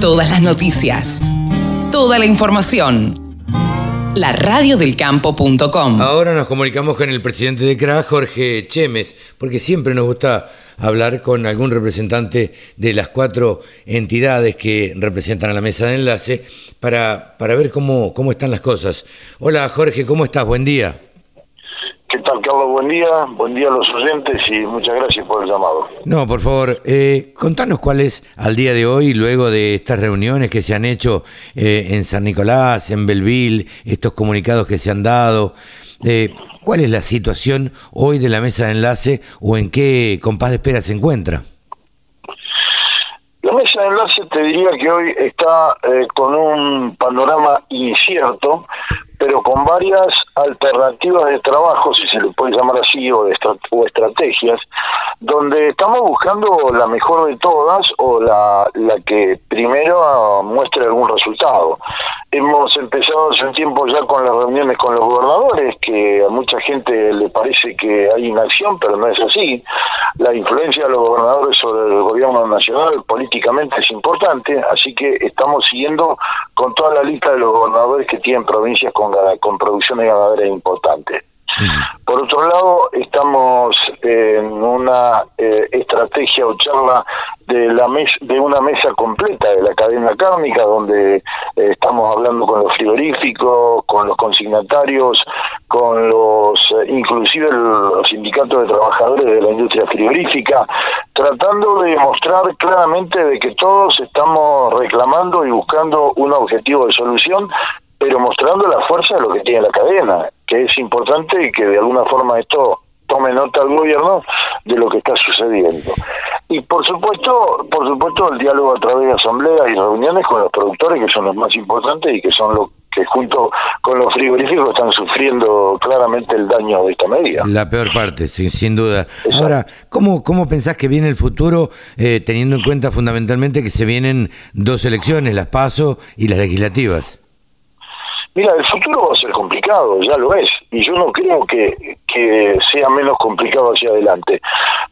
Todas las noticias. Toda la información. La radiodelcampo.com. Ahora nos comunicamos con el presidente de CRA, Jorge Chemes, porque siempre nos gusta hablar con algún representante de las cuatro entidades que representan a la mesa de enlace para, para ver cómo, cómo están las cosas. Hola Jorge, ¿cómo estás? Buen día. ¿Qué tal, Carlos? Buen día, buen día a los oyentes y muchas gracias por el llamado. No, por favor, eh, contanos cuál es al día de hoy, luego de estas reuniones que se han hecho eh, en San Nicolás, en Belville, estos comunicados que se han dado, eh, ¿cuál es la situación hoy de la mesa de enlace o en qué compás de espera se encuentra? La mesa de enlace te diría que hoy está con un panorama incierto pero con varias alternativas de trabajo, si se le puede llamar así, o, de o estrategias, donde estamos buscando la mejor de todas o la, la que primero muestre algún resultado. Hemos empezado hace un tiempo ya con las reuniones con los gobernadores, que a mucha gente le parece que hay inacción, pero no es así. La influencia de los gobernadores sobre el gobierno nacional políticamente es importante, así que estamos siguiendo con toda la lista de los gobernadores que tienen provincias con, con producciones ganaderas importantes. Por otro lado, estamos en una eh, estrategia o charla de la mes, de una mesa completa de la cadena cárnica, donde eh, estamos hablando con los frigoríficos, con los con los, eh, inclusive los sindicatos de trabajadores de la industria frigorífica, tratando de mostrar claramente de que todos estamos reclamando y buscando un objetivo de solución pero mostrando la fuerza de lo que tiene la cadena, que es importante y que de alguna forma esto tome nota al gobierno de lo que está sucediendo. Y por supuesto, por supuesto el diálogo a través de asambleas y reuniones con los productores que son los más importantes y que son los que junto con los frigoríficos están sufriendo claramente el daño de esta medida. La peor parte, sin, sin duda. Ahora, ¿cómo, ¿cómo pensás que viene el futuro, eh, teniendo en cuenta fundamentalmente que se vienen dos elecciones, las PASO y las legislativas? Mira, el futuro va a ser complicado, ya lo es, y yo no creo que, que sea menos complicado hacia adelante,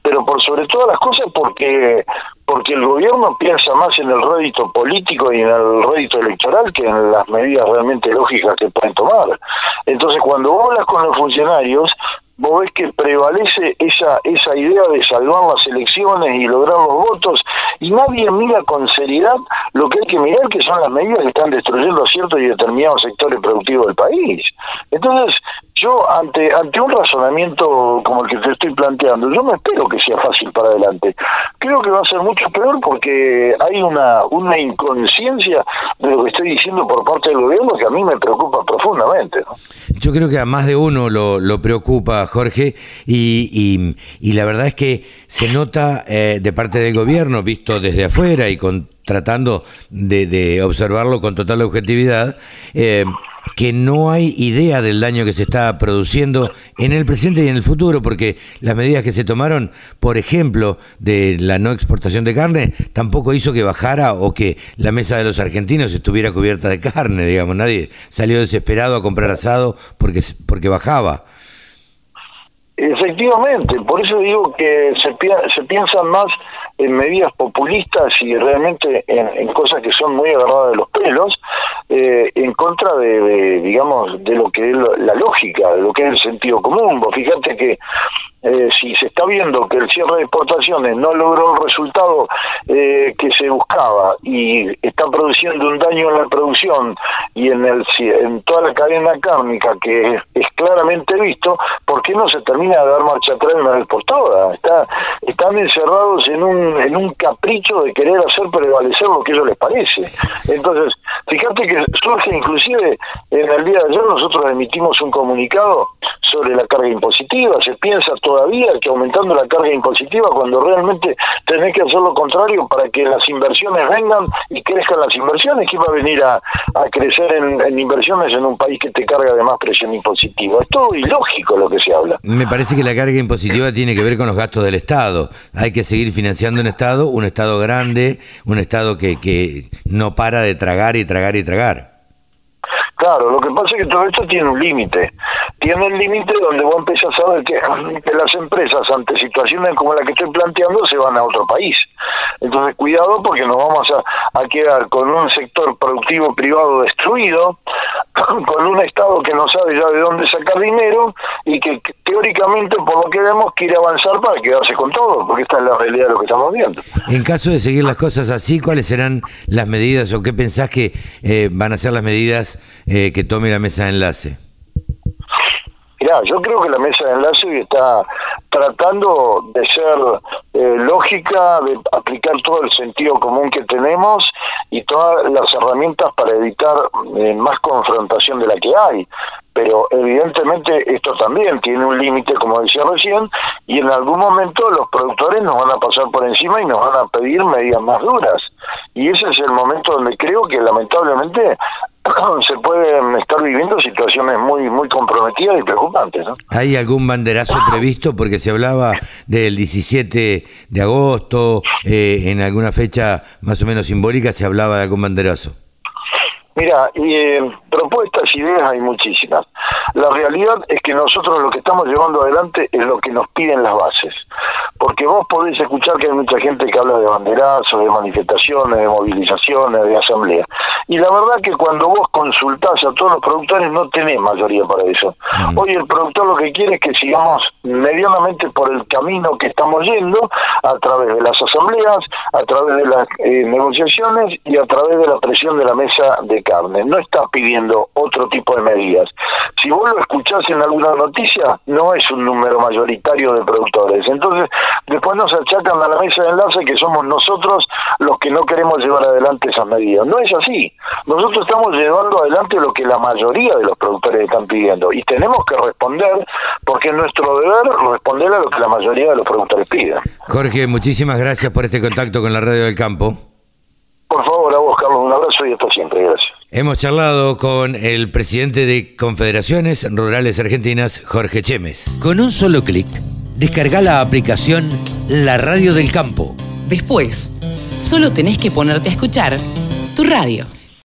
pero por sobre todas las cosas porque porque el gobierno piensa más en el rédito político y en el rédito electoral que en las medidas realmente lógicas que pueden tomar. Entonces, cuando hablas con los funcionarios, vos ves que prevalece esa, esa idea de salvar las elecciones y lograr los votos, y nadie mira con seriedad lo que hay que mirar, que son las medidas que están destruyendo ciertos y determinados sectores productivos del país. Entonces, yo ante ante un razonamiento como el que te estoy planteando, yo no espero que sea fácil para adelante. Creo que va a ser mucho peor porque hay una una inconsciencia de lo que estoy diciendo por parte del gobierno que a mí me preocupa profundamente. Yo creo que a más de uno lo, lo preocupa, Jorge, y, y, la verdad es que se nota eh, de parte del gobierno, visto desde afuera y con tratando de, de observarlo con total objetividad, eh, que no hay idea del daño que se está produciendo en el presente y en el futuro, porque las medidas que se tomaron, por ejemplo, de la no exportación de carne, tampoco hizo que bajara o que la mesa de los argentinos estuviera cubierta de carne, digamos, nadie salió desesperado a comprar asado porque, porque bajaba. Efectivamente, por eso digo que se, se piensan más en medidas populistas y realmente en, cosas que son muy agarradas de los pelos, eh, en contra de, digamos, de lo que es la lógica, de lo que es el sentido común. Vos fíjate que si se está viendo que el cierre de exportaciones no logró el resultado eh, que se buscaba y está produciendo un daño en la producción y en, el, en toda la cadena cárnica que es, claramente visto, ¿por qué no se termina de dar marcha atrás una vez por todas? Está, están encerrados en un, en un capricho de querer hacer prevalecer lo que ellos les parece. Entonces, fíjate que surge inclusive en el día de ayer nosotros emitimos un comunicado sobre la carga impositiva, se piensa todavía que aumentando la carga impositiva cuando realmente tenés que hacer lo contrario para que las inversiones vengan y crezcan las inversiones, que va a venir a, crecer en, inversiones en un país que te carga de más presión impositiva. Es todo ilógico lo que se habla. Me parece que la carga impositiva tiene que ver con los gastos del Estado. Hay que seguir financiando un Estado, un Estado grande, un Estado que, que no para de tragar y tragar y tragar. Claro, lo que pasa es que todo esto tiene un límite. Tiene el límite donde vos empezás a que, que, las empresas ante situaciones como la que estoy planteando se van a otro país. Entonces, cuidado porque nos vamos a, a quedar con un sector productivo privado destruido, con un Estado que no sabe ya de dónde sacar dinero y que teóricamente, por lo que vemos, quiere avanzar para quedarse con todo, porque esta es la realidad de lo que estamos viendo. En caso de seguir las cosas así, ¿cuáles serán las medidas o qué pensás que eh, van a ser las medidas eh, que tome la mesa de enlace? Mirá, yo creo que la mesa de enlace está tratando de ser eh, lógica, de aplicar todo el sentido común que tenemos y todas las herramientas para evitar eh, más confrontación de la que hay. Pero evidentemente esto también tiene un límite, como decía recién, y en algún momento los productores nos van a pasar por encima y nos van a pedir medidas más duras. Y ese es el momento donde creo que lamentablemente se pueden estar viviendo situaciones muy muy comprometidas y preocupantes. ¿no? ¿Hay algún banderazo previsto? Porque se hablaba del 17 de agosto, eh, en alguna fecha más o menos simbólica se hablaba de algún banderazo. Mira, eh, propuestas, ideas hay muchísimas. La realidad es que nosotros lo que estamos llevando adelante es lo que nos piden las bases. Porque vos podés escuchar que hay mucha gente que habla de banderazos, de manifestaciones, de movilizaciones, de asamblea. Y la verdad que cuando vos consultás a todos los productores no tenés mayoría para eso. Hoy el productor lo que quiere es que sigamos medianamente por el camino que estamos yendo a través de las asambleas, a través de las eh, negociaciones y a través de la presión de la mesa de carne. No está pidiendo otro tipo de medidas. Si vos lo escuchás en alguna noticia, no es un número mayoritario de productores. Entonces, después nos achacan a la mesa de enlace que somos nosotros los que no queremos llevar adelante esas medidas. No es así. Nosotros estamos llevando adelante lo que la mayoría de los productores están pidiendo y tenemos que responder porque es nuestro deber responder a lo que la mayoría de los productores piden. Jorge, muchísimas gracias por este contacto con la Radio del Campo. Por favor, a vos, Carlos, un abrazo y hasta siempre. Gracias. Hemos charlado con el presidente de Confederaciones Rurales Argentinas, Jorge Chemes. Con un solo clic, descarga la aplicación La Radio del Campo. Después, solo tenés que ponerte a escuchar tu radio.